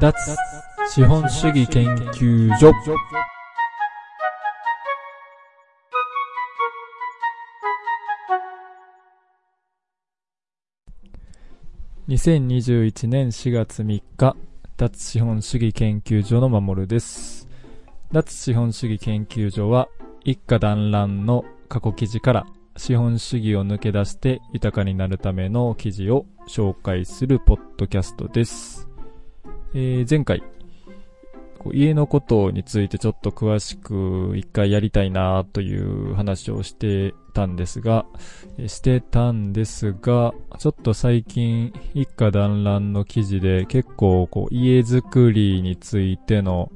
脱資本主義研究所2021年4月3日脱資本主義研究所の守です脱資本主義研究所は一家団らんの過去記事から資本主義を抜け出して豊かになるための記事を紹介するポッドキャストです。えー、前回、こう家のことについてちょっと詳しく一回やりたいなという話をしてたんですが、してたんですが、ちょっと最近一家団らんの記事で結構こう家づくりについての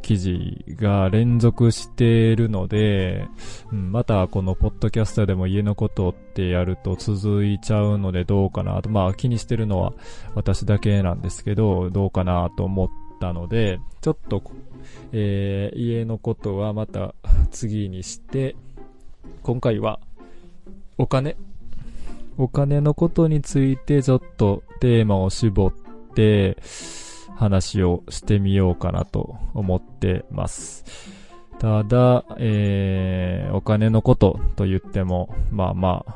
記事が連続しているので、うん、またこのポッドキャストでも家のことってやると続いちゃうのでどうかなと、まあ気にしてるのは私だけなんですけど、どうかなと思ったので、ちょっと、えー、家のことはまた次にして、今回はお金、お金のことについてちょっとテーマを絞って、話をしてみようかなと思ってます。ただ、えー、お金のことと言っても、まあまあ、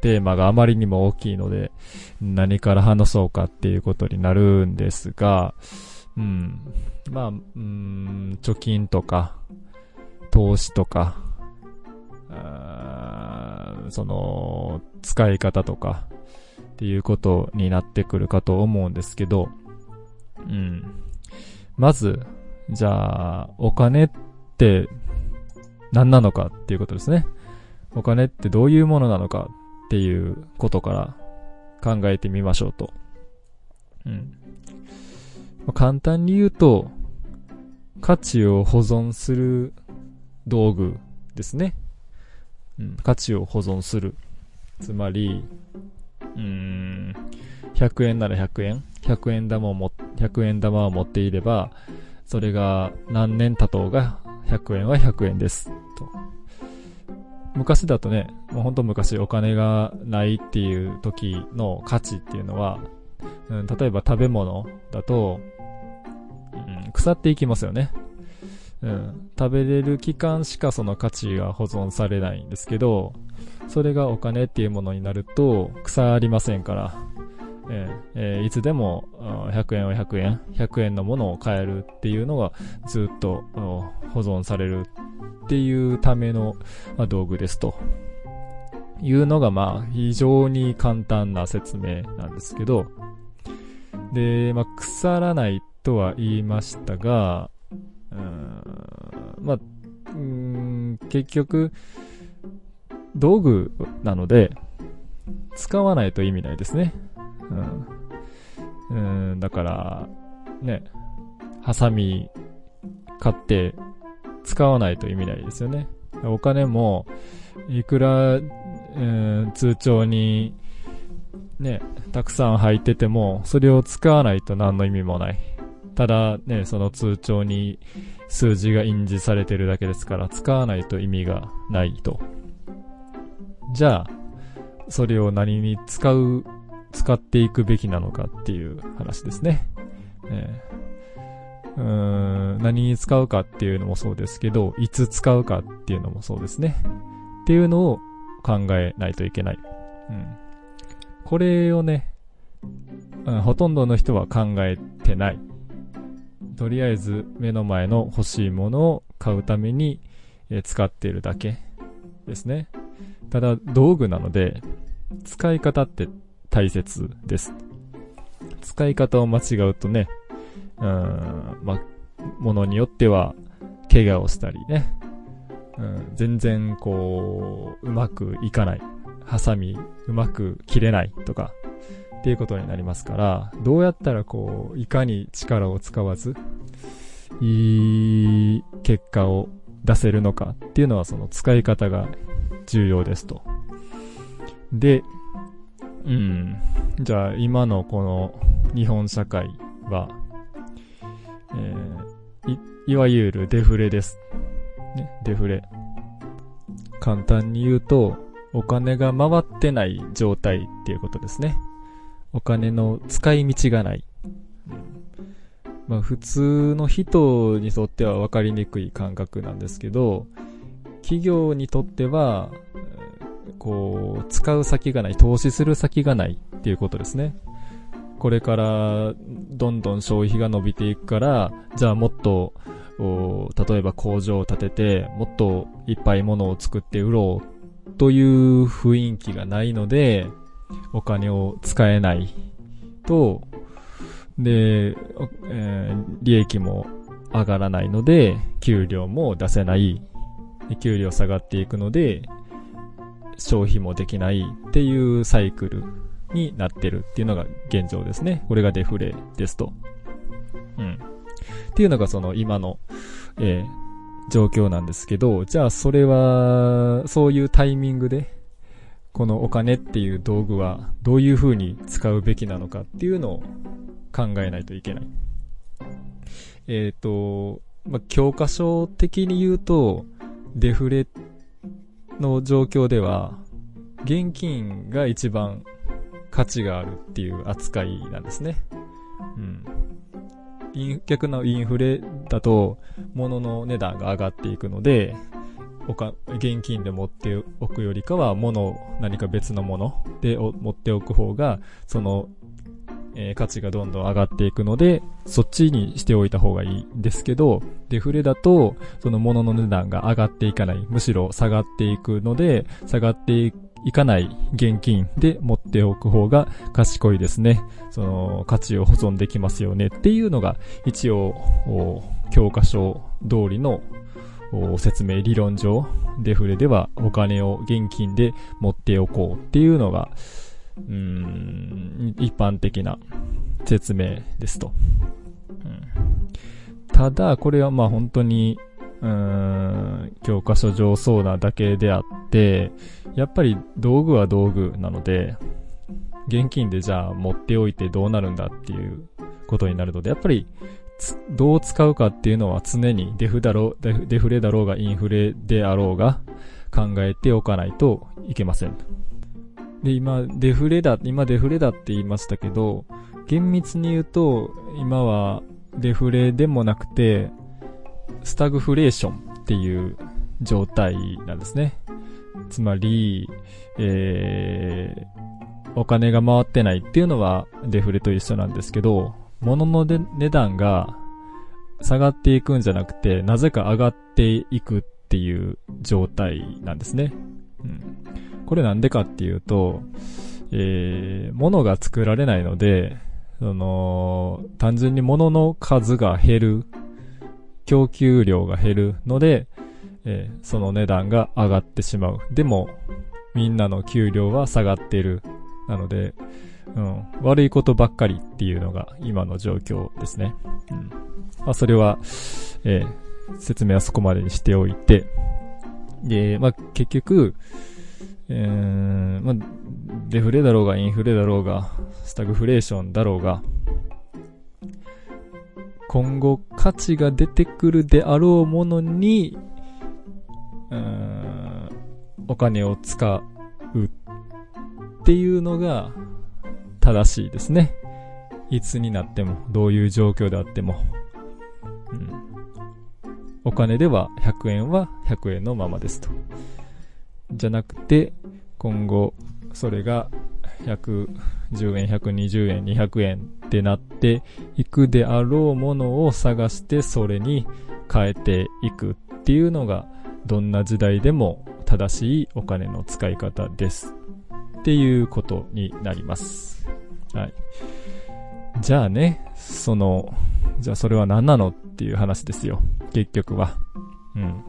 テーマがあまりにも大きいので、何から話そうかっていうことになるんですが、うん。まあ、うん、貯金とか、投資とか、その、使い方とか、っていうことになってくるかと思うんですけど、うん。まず、じゃあ、お金って何なのかっていうことですね。お金ってどういうものなのかっていうことから考えてみましょうと。うん。まあ、簡単に言うと、価値を保存する道具ですね。うん、価値を保存する。つまり、うん、100円なら100円、100円玉をも、100円玉を持っていれば、それが何年経とうが100円は100円です。と。昔だとね、もうほんと昔お金がないっていう時の価値っていうのは、うん、例えば食べ物だと、うん、腐っていきますよね。うん、食べれる期間しかその価値が保存されないんですけど、それがお金っていうものになると腐りませんから、えー、いつでも100円は100円、100円のものを買えるっていうのがずっと保存されるっていうための、まあ、道具ですと。いうのがまあ非常に簡単な説明なんですけど、で、まあ腐らないとは言いましたが、うん、まあ、うん、結局、道具なので、使わないと意味ないですね。うん。だから、ね、ハサミ買って使わないと意味ないですよね。お金も、いくら、うん、通帳に、ね、たくさん入ってても、それを使わないと何の意味もない。ただ、ね、その通帳に数字が印字されてるだけですから、使わないと意味がないと。じゃあ、それを何に使う使っていくべきなのかっていう話ですね。えー、うーん何に使うかっていうのもそうですけど、いつ使うかっていうのもそうですね。っていうのを考えないといけない。うん、これをね、うん、ほとんどの人は考えてない。とりあえず目の前の欲しいものを買うために、え使っているだけですね。ただ道具なので、使い方って大切です。使い方を間違うとね、うん、ま、ものによっては、怪我をしたりね、うん、全然こう、うまくいかない。ハサミ、うまく切れないとか、っていうことになりますから、どうやったらこう、いかに力を使わず、いい結果を出せるのかっていうのはその使い方が重要ですと。で、うん。じゃあ、今のこの日本社会は、えー、い、いわゆるデフレです。ね、デフレ。簡単に言うと、お金が回ってない状態っていうことですね。お金の使い道がない。うん、まあ普通の人にとっては分かりにくい感覚なんですけど、企業にとっては、こう、使う先がない、投資する先がないっていうことですね。これからどんどん消費が伸びていくから、じゃあもっと、例えば工場を建てて、もっといっぱい物を作って売ろうという雰囲気がないので、お金を使えないと、で、えー、利益も上がらないので、給料も出せない。給料下がっていくので、消費もできないっていうサイクルになってるっていうのが現状ですね。これがデフレですと。うん。っていうのがその今の、えー、状況なんですけど、じゃあそれは、そういうタイミングで、このお金っていう道具はどういう風に使うべきなのかっていうのを考えないといけない。えっ、ー、と、まあ、教科書的に言うと、デフレっの状況では、現金が一番価値があるっていう扱いなんですね。うん。逆のインフレだと、物の値段が上がっていくので、おか、現金で持っておくよりかは、物、何か別のもので持っておく方が、その、えー、価値がどんどん上がっていくので、そっちにしておいた方がいいんですけど、デフレだと、その物の値段が上がっていかない。むしろ下がっていくので、下がっていくいかない現金で持っておく方が賢いですね。その価値を保存できますよねっていうのが一応教科書通りの説明理論上デフレではお金を現金で持っておこうっていうのがうん一般的な説明ですと。うん、ただこれはまあ本当に、教科書上そうなだけであって、やっぱり道具は道具なので、現金でじゃあ持っておいてどうなるんだっていうことになるので、やっぱりどう使うかっていうのは常にデフだろう、デフレだろうがインフレであろうが考えておかないといけません。で、今、デフレだ、今デフレだって言いましたけど、厳密に言うと、今はデフレでもなくて、スタグフレーションっていう状態なんですね。つまり、えー、お金が回ってないっていうのはデフレと一緒なんですけど、物の値段が下がっていくんじゃなくて、なぜか上がっていくっていう状態なんですね。うん、これなんでかっていうと、えー、物が作られないので、その、単純に物の数が減る供給量が減るので、えー、その値段が上がってしまう。でも、みんなの給料は下がっている。なので、うん、悪いことばっかりっていうのが今の状況ですね。うん。まあ、それは、えー、説明はそこまでにしておいて、で、まあ、結局、えー、まあ、デフレだろうが、インフレだろうが、スタグフレーションだろうが、今後価値が出てくるであろうものに、うん、お金を使うっていうのが正しいですね。いつになっても、どういう状況であっても。うん。お金では100円は100円のままですと。じゃなくて、今後、それが110円、120円、200円ってなっていくであろうものを探してそれに変えていくっていうのがどんな時代でも正しいお金の使い方ですっていうことになります。はい。じゃあね、その、じゃあそれは何なのっていう話ですよ。結局は。うん。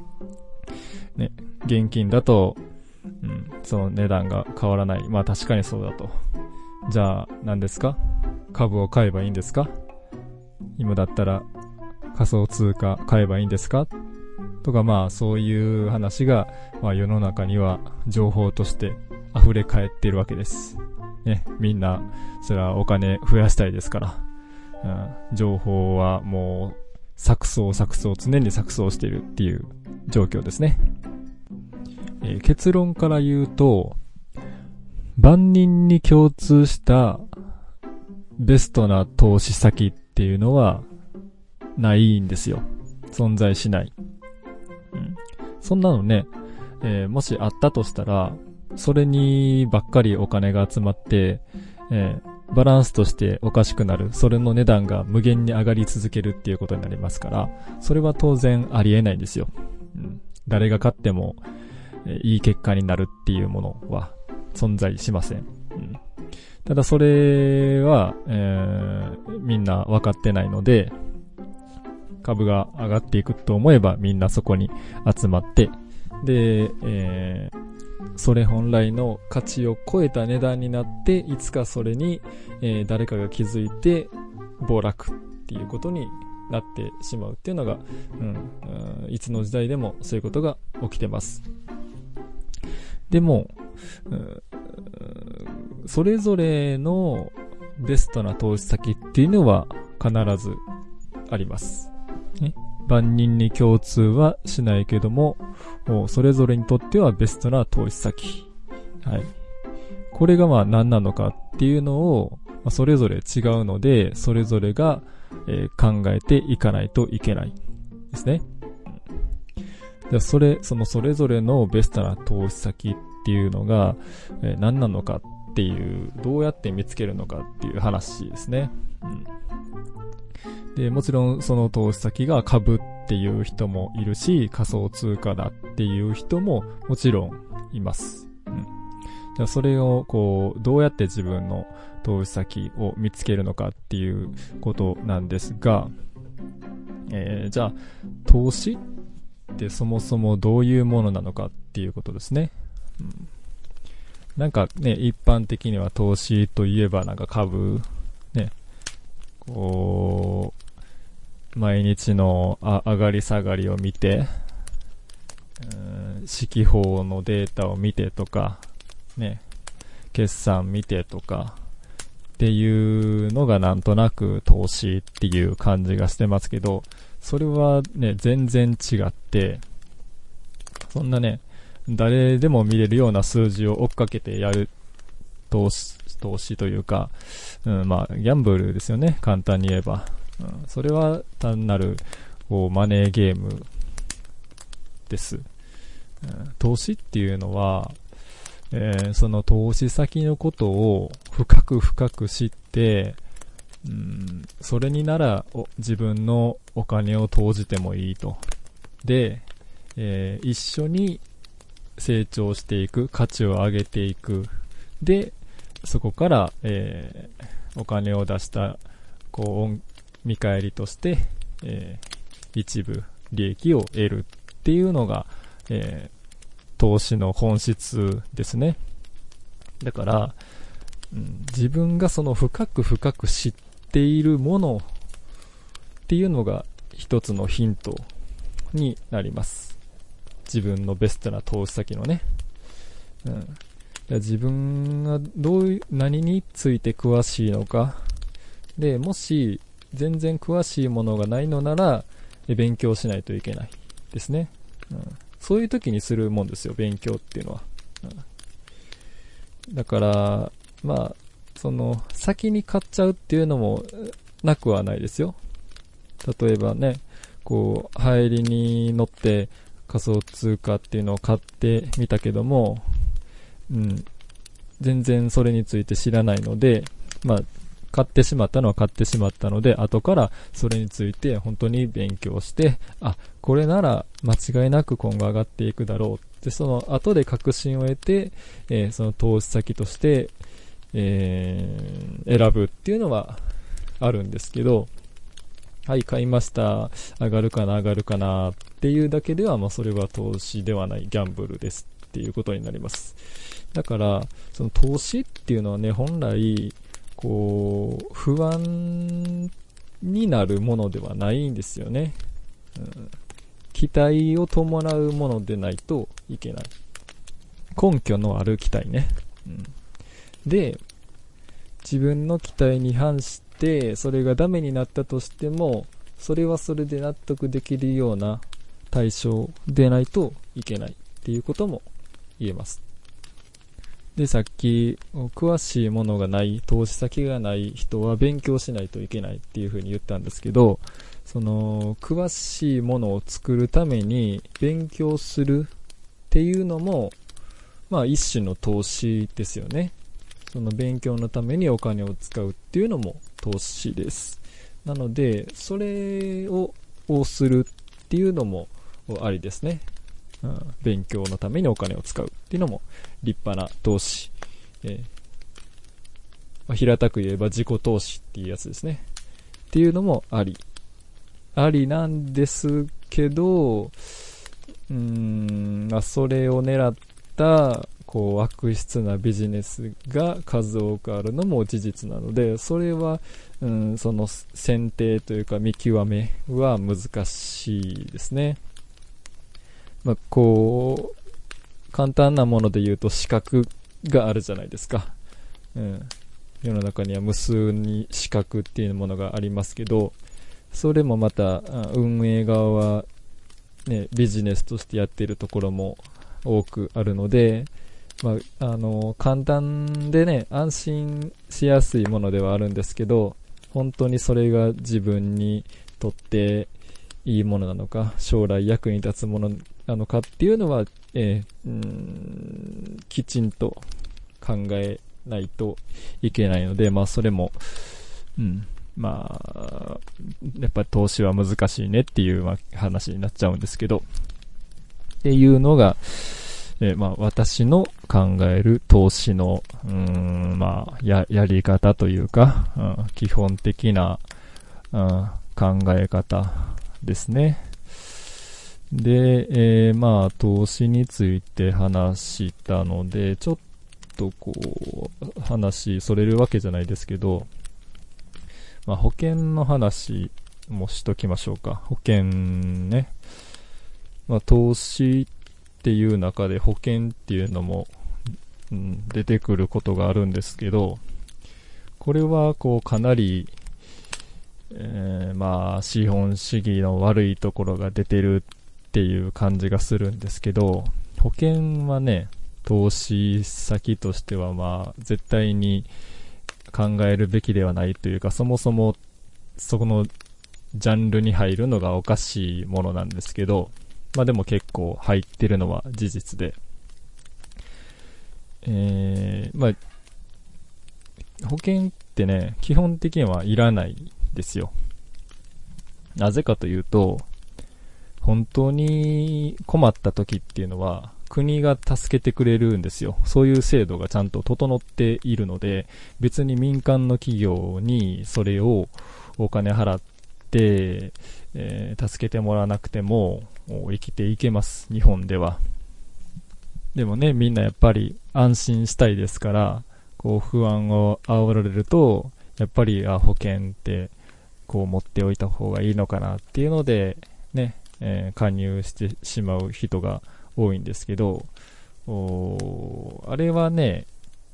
ね、現金だとうん、その値段が変わらない。まあ確かにそうだと。じゃあ何ですか？株を買えばいいんですか？今だったら仮想通貨買えばいいんですか？とかまあそういう話が、まあ世の中には情報として溢れ返っているわけです。ね、みんな、それはお金増やしたいですから。うん、情報はもう錯綜錯綜常に錯綜しているっていう状況ですね。えー、結論から言うと、万人に共通したベストな投資先っていうのはないんですよ。存在しない。うん。そんなのね、えー、もしあったとしたら、それにばっかりお金が集まって、えー、バランスとしておかしくなる。それの値段が無限に上がり続けるっていうことになりますから、それは当然ありえないんですよ。うん、誰が勝っても、いい結果になるっていうものは存在しません。うん、ただそれは、えー、みんな分かってないので、株が上がっていくと思えばみんなそこに集まって、で、えー、それ本来の価値を超えた値段になって、いつかそれに、えー、誰かが気づいて、暴落っていうことになってしまうっていうのが、うん、いつの時代でもそういうことが起きてます。でも、それぞれのベストな投資先っていうのは必ずあります。ね、万人に共通はしないけども、それぞれにとってはベストな投資先。はい。これがまあ何なのかっていうのを、ま、それぞれ違うので、それぞれが、え、考えていかないといけないですね。じゃそれ、そのそれぞれのベストな投資先っていうのが、えー、何なのかっていう、どうやって見つけるのかっていう話ですね。うんで、もちろんその投資先が株っていう人もいるし、仮想通貨だっていう人ももちろんいます。うん。じゃあそれをこう、どうやって自分の投資先を見つけるのかっていうことなんですが、えー、じゃあ、投資ってそもそもどういうものなのかっていうことですね。うん、なんかね、一般的には投資といえばなんか株、ね、こう、毎日の上がり下がりを見て、四季報のデータを見てとか、ね、決算見てとか、っていうのがなんとなく投資っていう感じがしてますけど、それはね、全然違って、そんなね、誰でも見れるような数字を追っかけてやる投資投資というか、うん、まあ、ギャンブルですよね。簡単に言えば。うん、それは単なる、こう、マネーゲームです。投資っていうのは、えー、その投資先のことを深く深く知って、それになら自分のお金を投じてもいいと。で、えー、一緒に成長していく、価値を上げていく。で、そこから、えー、お金を出した、こう、見返りとして、えー、一部利益を得るっていうのが、え、投資の本質ですね。だから、うん、自分がその深く深く知っているものっていうのが一つのヒントになります。自分のベストな投資先のね。うん、自分がどういう、何について詳しいのか。で、もし、全然詳しいものがないのなら、勉強しないといけないですね。うん、そういう時にするもんですよ、勉強っていうのは。うん、だから、まあ、その、先に買っちゃうっていうのもなくはないですよ。例えばね、こう、入りに乗って仮想通貨っていうのを買ってみたけども、うん、全然それについて知らないので、まあ、買ってしまったのは買ってしまったので、後からそれについて本当に勉強して、あ、これなら間違いなく今後上がっていくだろうで、その後で確信を得て、えー、その投資先として、えー、選ぶっていうのはあるんですけど、はい、買いました。上がるかな、上がるかなっていうだけでは、まあ、それは投資ではないギャンブルですっていうことになります。だから、その投資っていうのはね、本来、こう、不安になるものではないんですよね。うん、期待を伴うものでないといけない。根拠のある期待ね。うん、で、自分の期待に反して、それがダメになったとしても、それはそれで納得できるような対象でないといけないっていうことも言えます。で、さっき、詳しいものがない、投資先がない人は勉強しないといけないっていうふうに言ったんですけど、その、詳しいものを作るために勉強するっていうのも、まあ一種の投資ですよね。その勉強のためにお金を使うっていうのも投資です。なので、それををするっていうのもありですね。うん、勉強のためにお金を使うっていうのも立派な投資。えーまあ、平たく言えば自己投資っていうやつですね。っていうのもあり。ありなんですけど、うーん、まあ、それを狙った、こう、悪質なビジネスが数多くあるのも事実なので、それは、うん、その選定というか見極めは難しいですね。まあ、こう、簡単なもので言うと資格があるじゃないですか。うん。世の中には無数に資格っていうものがありますけど、それもまた運営側は、ね、ビジネスとしてやっているところも多くあるので、まあ、あの簡単でね安心しやすいものではあるんですけど本当にそれが自分にとっていいものなのか将来役に立つものなのかっていうのは、えー、うんきちんと考えないといけないので、まあ、それも、うん、まあ、やっぱり投資は難しいねっていう話になっちゃうんですけど、っていうのが、えまあ、私の考える投資の、うん、まあ、や、やり方というか、うん、基本的な、うん、考え方ですね。で、えー、まあ、投資について話したので、ちょっとこう、話、それるわけじゃないですけど、まあ、保険の話もしときましょうか。保険ね。まあ、投資っていう中で保険っていうのも、うん、出てくることがあるんですけど、これはこうかなり、えー、まあ資本主義の悪いところが出てるっていう感じがするんですけど、保険はね、投資先としてはまあ絶対に考えるべきではないというか、そもそもそこのジャンルに入るのがおかしいものなんですけど、まあでも結構入ってるのは事実で、えー、まあ、保険ってね、基本的にはいらないですよ。なぜかというと、本当に困った時っていうのは、国が助けてくれるんですよ。そういう制度がちゃんと整っているので、別に民間の企業にそれをお金払って、えー、助けてもらわなくても生きていけます。日本では。でもね、みんなやっぱり安心したいですから、こう不安を煽られると、やっぱりあ保険ってこう持っておいた方がいいのかなっていうので、ね、えー、加入してしまう人が多いんですけど、あれはね、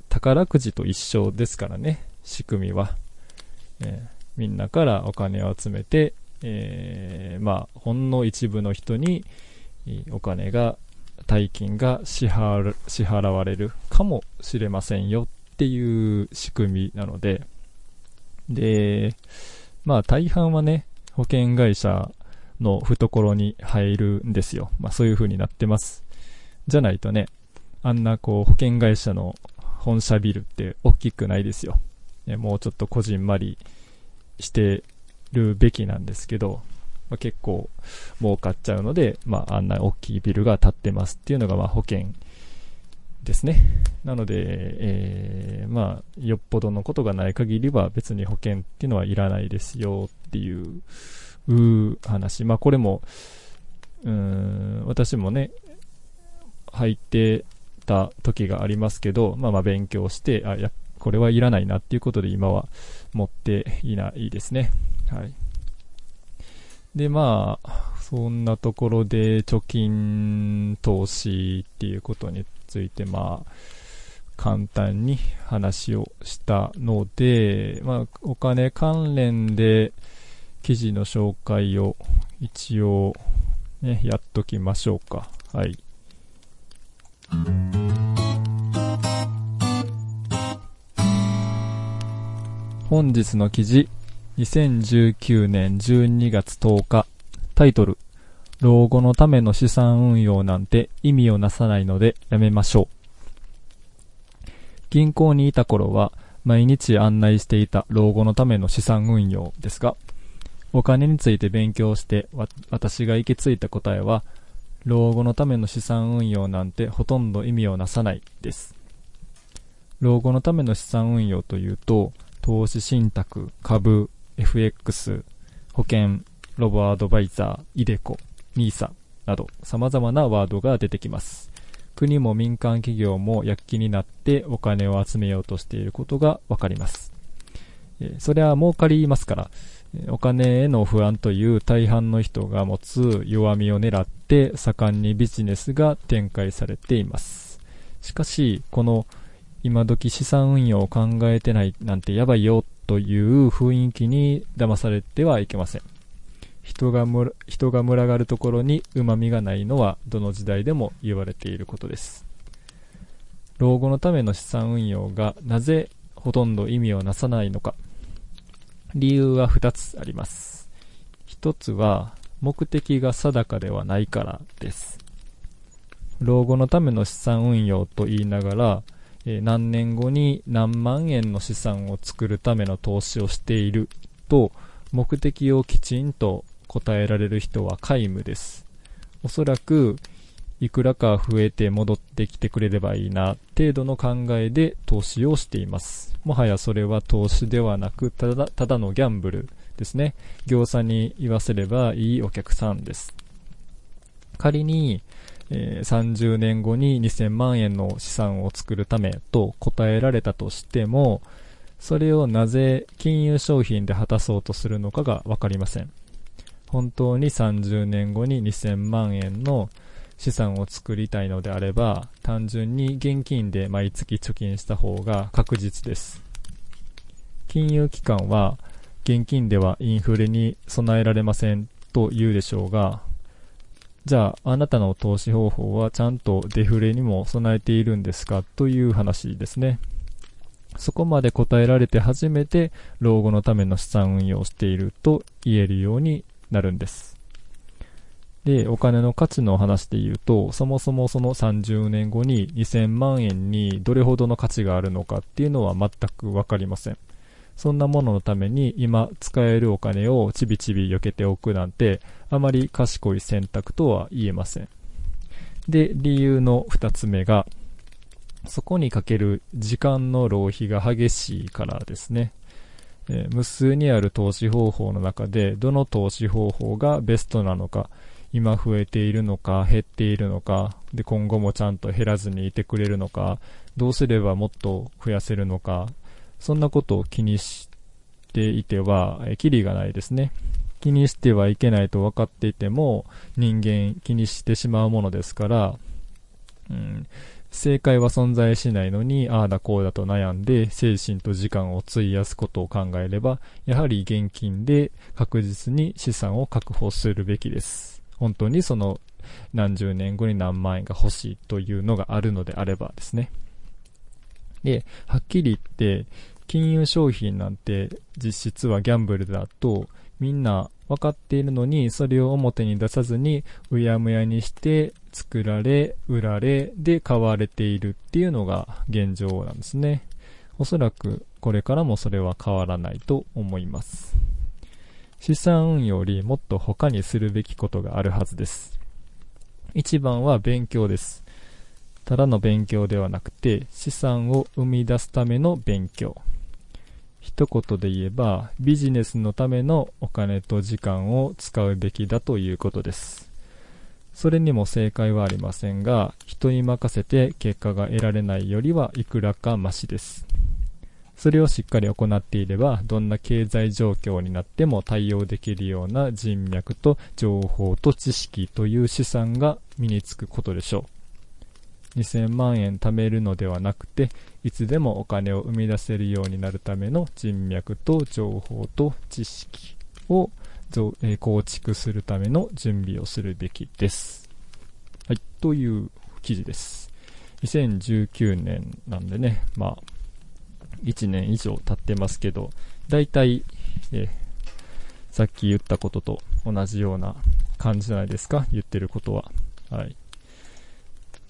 宝くじと一緒ですからね、仕組みは。えー、みんなからお金を集めて、えー、まあ、ほんの一部の人にお金が、大金が支払われるかもしれませんよっていう仕組みなので、で、まあ大半はね、保険会社の懐に入るんですよ。まあそういう風になってます。じゃないとね、あんなこう保険会社の本社ビルって大きくないですよ。もうちょっとこじんまりしてるべきなんですけど、まあ、結構儲かっちゃうので、まああんな大きいビルが建ってますっていうのがまあ保険ですね。なので、えー、まあ、よっぽどのことがない限りは別に保険っていうのはいらないですよっていう話。まあこれも、うん、私もね、入ってた時がありますけど、まあまあ勉強して、あ、や、これはいらないなっていうことで今は持っていないですね。はい。で、まあ、そんなところで貯金、投資っていうことについて、まあ、簡単に話をしたので、まあ、お金関連で記事の紹介を一応、ね、やっときましょうか。はい。本日の記事、2019年12月10日、タイトル、老後のための資産運用なんて意味をなさないのでやめましょう。銀行にいた頃は毎日案内していた老後のための資産運用ですが、お金について勉強して私が行き着いた答えは、老後のための資産運用なんてほとんど意味をなさないです。老後のための資産運用というと、投資信託、株、FX、保険、ロボアドバイザー、イデコ、NISA など様々なワードが出てきます。国も民間企業も躍起になってお金を集めようとしていることがわかります。それは儲かりますから、お金への不安という大半の人が持つ弱みを狙って盛んにビジネスが展開されています。しかし、この今時資産運用を考えてないなんてやばいよという雰囲気に騙されてはいけません。人がむ人が群がるところに旨味がないのはどの時代でも言われていることです。老後のための資産運用がなぜほとんど意味をなさないのか。理由は2つあります。1つは目的が定かではないからです。老後のための資産運用と言いながら、え何年後に何万円の資産を作るための投資をしていると目的をきちんと答えられる人は皆無です。おそらくいくらか増えて戻ってきてくれればいいな程度の考えで投資をしています。もはやそれは投資ではなくただただのギャンブルですね。業者に言わせればいいお客さんです。仮にえー、30年後に2000万円の資産を作るためと答えられたとしても、それをなぜ金融商品で果たそうとするのかがわかりません。本当に30年後に2000万円の資産を作りたいのであれば、単純に現金で毎月貯金した方が確実です。金融機関は、現金ではインフレに備えられませんと言うでしょうが、じゃあ、あなたの投資方法はちゃんとデフレにも備えているんですか？という話ですね。そこまで答えられて初めて老後のための資産運用をしていると言えるようになるんです。で、お金の価値の話で言うと、そもそもその30年後に2000万円にどれほどの価値があるのかっていうのは全くわかりません。そんなもののために今使えるお金をちびちび避けておくなんてあまり賢い選択とは言えません。で、理由の二つ目が、そこにかける時間の浪費が激しいからですね。えー、無数にある投資方法の中で、どの投資方法がベストなのか、今増えているのか、減っているのか、で、今後もちゃんと減らずにいてくれるのか、どうすればもっと増やせるのか、そんなことを気にしていては、えキリがないですね。気にしてはいけないと分かっていても、人間気にしてしまうものですから、うん、正解は存在しないのに、ああだこうだと悩んで、精神と時間を費やすことを考えれば、やはり現金で確実に資産を確保するべきです。本当にその何十年後に何万円が欲しいというのがあるのであればですね。で、はっきり言って、金融商品なんて実質はギャンブルだとみんな分かっているのにそれを表に出さずにうやむやにして作られ、売られで買われているっていうのが現状なんですね。おそらくこれからもそれは変わらないと思います。資産運用よりもっと他にするべきことがあるはずです。一番は勉強です。ただの勉強ではなくて資産を生み出すための勉強。一言で言えばビジネスのためのお金と時間を使うべきだということです。それにも正解はありませんが、人に任せて結果が得られないよりはいくらかマシです。それをしっかり行っていれば、どんな経済状況になっても対応できるような人脈と情報と知識という資産が身につくことでしょう。2000万円貯めるのではなくて、いつでもお金を生み出せるようになるための人脈と情報と知識を構築するための準備をするべきです。はい、という記事です。2019年なんでね、まあ、1年以上経ってますけど、大体、えさっき言ったことと同じような感じじゃないですか、言ってることは。はい。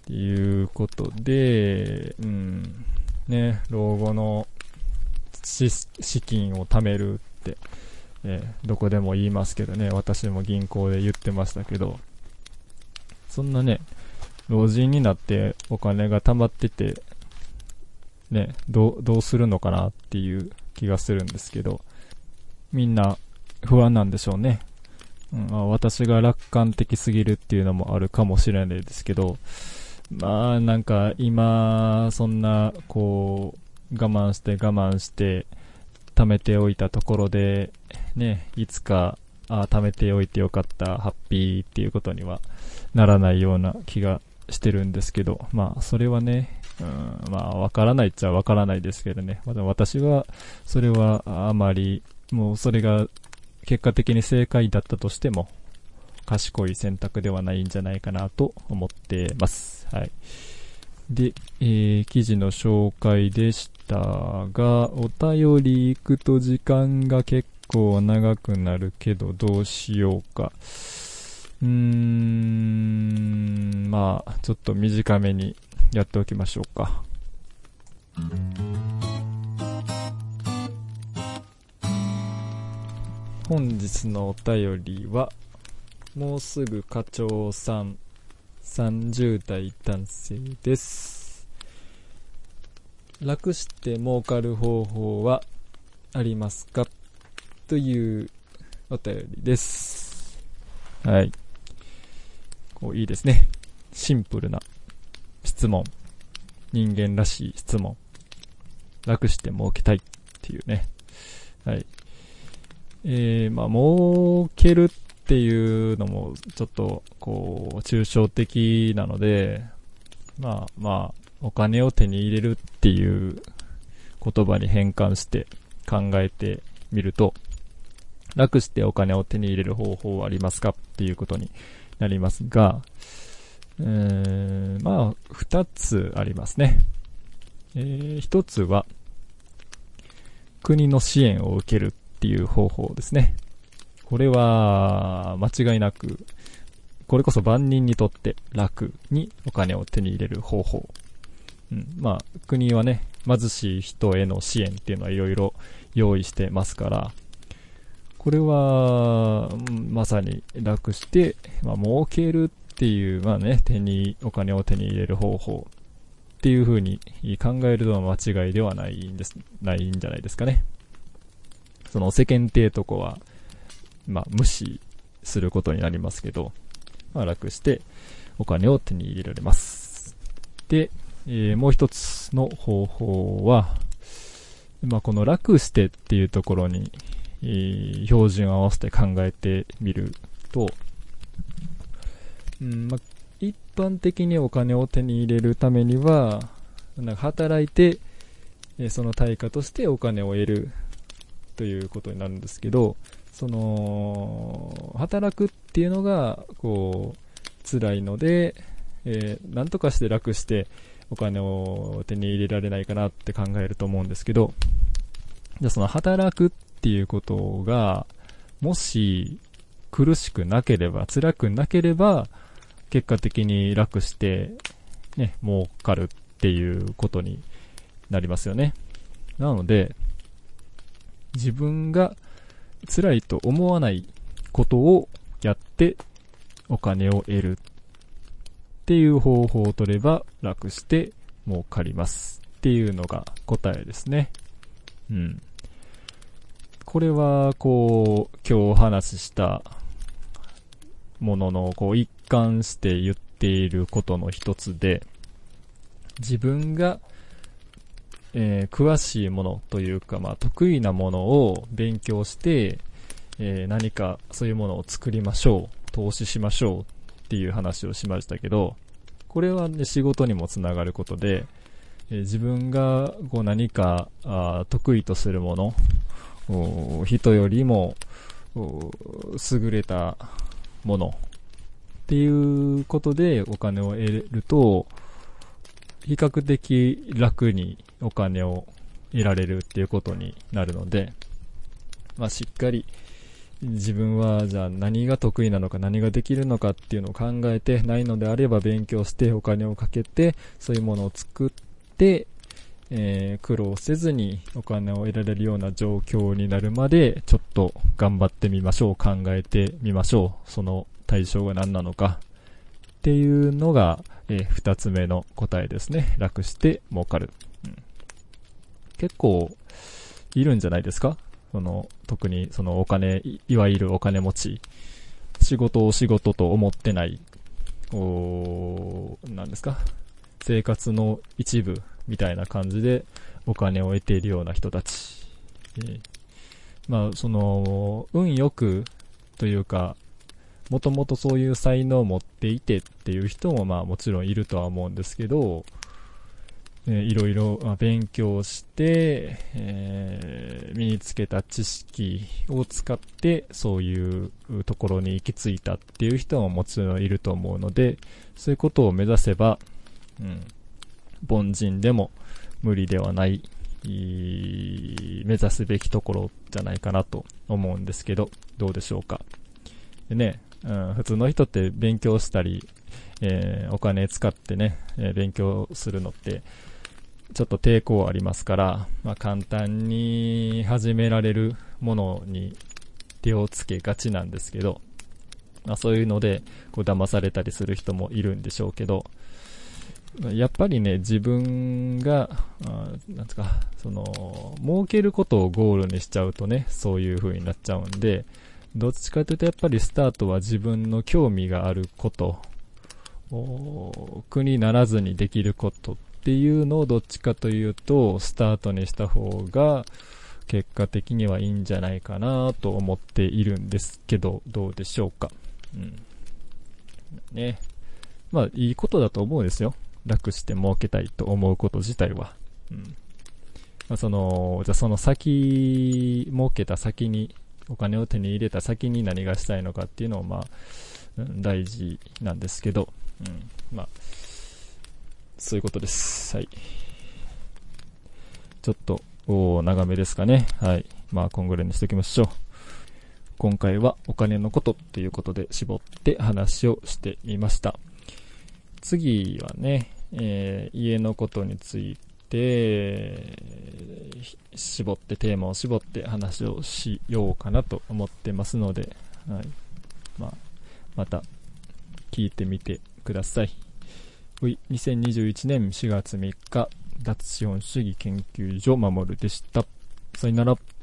っていうことで、うん、ね、老後の資金を貯めるって、えー、どこでも言いますけどね、私も銀行で言ってましたけど、そんなね、老人になってお金が貯まってて、ね、どう、どうするのかなっていう気がするんですけど、みんな不安なんでしょうね。うん、私が楽観的すぎるっていうのもあるかもしれないですけど、まあなんか今、そんな、こう、我慢して我慢して、貯めておいたところで、ね、いつか、あ、貯めておいてよかった、ハッピーっていうことにはならないような気がしてるんですけど、まあ、それはね、うん、まあ、わからないっちゃわからないですけどね。まだ私は、それはあまり、もうそれが結果的に正解だったとしても、賢い選択ではないんじゃないかなと思ってます。はい。で、えー、記事の紹介でしたが、お便り行くと時間が結構長くなるけど、どうしようか。うーん、まあ、ちょっと短めにやっておきましょうか。本日のお便りは、もうすぐ課長さん、30代男性です。楽して儲かる方法はありますか？というお便りです。はい。こういいですね。シンプルな質問。人間らしい質問。楽して儲けたいっていうね。はい。えー、まあ、儲けるってっていうのも、ちょっと、こう、抽象的なので、まあ、まあ、お金を手に入れるっていう言葉に変換して考えてみると、楽してお金を手に入れる方法はありますかっていうことになりますが、えー、まあ、二つありますね。えー、一つは、国の支援を受けるっていう方法ですね。これは、間違いなく、これこそ万人にとって楽にお金を手に入れる方法。うん、まあ、国はね、貧しい人への支援っていうのはいろいろ用意してますから、これは、まさに楽して、まあ、儲けるっていう、まあね、手に、お金を手に入れる方法っていう風に考えるのは間違いではないんです、ないんじゃないですかね。その世間体とこは、まあ、無視することになりますけど、まあ、楽してお金を手に入れられます。で、えー、もう一つの方法は、まあ、この楽してっていうところに、えー、標準を合わせて考えてみると、うんまあ、一般的にお金を手に入れるためには、なんか働いて、えその対価としてお金を得るということになるんですけど、その、働くっていうのが、こう、辛いので、えー、なんとかして楽してお金を手に入れられないかなって考えると思うんですけど、じゃあその働くっていうことが、もし苦しくなければ、辛くなければ、結果的に楽して、ね、儲かるっていうことになりますよね。なので、自分が辛いと思わないことをやってお金を得るっていう方法を取れば楽して儲かりますっていうのが答えですね。うん。これは、こう、今日お話ししたものの、こう、一貫して言っていることの一つで、自分がえー、詳しいものというか、まあ、得意なものを勉強して、えー、何かそういうものを作りましょう、投資しましょうっていう話をしましたけど、これはね、仕事にもつながることで、えー、自分がこう何かあ得意とするもの、人よりも優れたものっていうことでお金を得ると、比較的楽にお金を得られるっていうことになるので、まあ、しっかり自分はじゃあ何が得意なのか何ができるのかっていうのを考えてないのであれば勉強してお金をかけてそういうものを作って、えー、苦労せずにお金を得られるような状況になるまでちょっと頑張ってみましょう考えてみましょう。その対象が何なのか。っていうのが、えー、二つ目の答えですね。楽して儲かる、うん、結構いるんじゃないですか？その、特にそのお金、いわゆるお金持ち、仕事を仕事と思ってない、おなんですか、生活の一部みたいな感じでお金を得ているような人たち。えー、まあ、その、運よくというか、もともとそういう才能を持っていてっていう人もまあもちろんいるとは思うんですけど、えいろいろ勉強して、えー、身につけた知識を使ってそういうところに行き着いたっていう人ももちろんいると思うのでそういうことを目指せば、うん、凡人でも無理ではない目指すべきところじゃないかなと思うんですけどどうでしょうか。でね、ん、普通の人って勉強したり、えー、お金使ってね、えー、勉強するのってちょっと抵抗ありますから、まあ、簡単に始められるものに手をつけがちなんですけど、まあ、そういうのでこう騙されたりする人もいるんでしょうけど、やっぱりね、自分が、あなんですか、その、儲けることをゴールにしちゃうとね、そういう風になっちゃうんで、どっちかというとやっぱりスタートは自分の興味があること苦にならずにできることっていうのをどっちかというと、スタートにした方が、結果的にはいいんじゃないかなと思っているんですけど、どうでしょうか。うん。ね。まあ、いいことだと思うんですよ。楽して儲けたいと思うこと自体は。うん。まあ、その、じゃあその先、儲けた先に、お金を手に入れた先に何がしたいのかっていうのを、まあ、大事なんですけど、うん。まあ、そういうことです。はい。ちょっと、お長めですかね。はい。まあ、こんぐらいにしときましょう。今回はお金のことっていうことで絞って話をしてみました。次はね、えー、家のことについてて、絞って、テーマを絞って話をしようかなと思ってますので、はい。まあ、また聞いてみてください。2021年4月3日、脱資本主義研究所守でした。さよなら。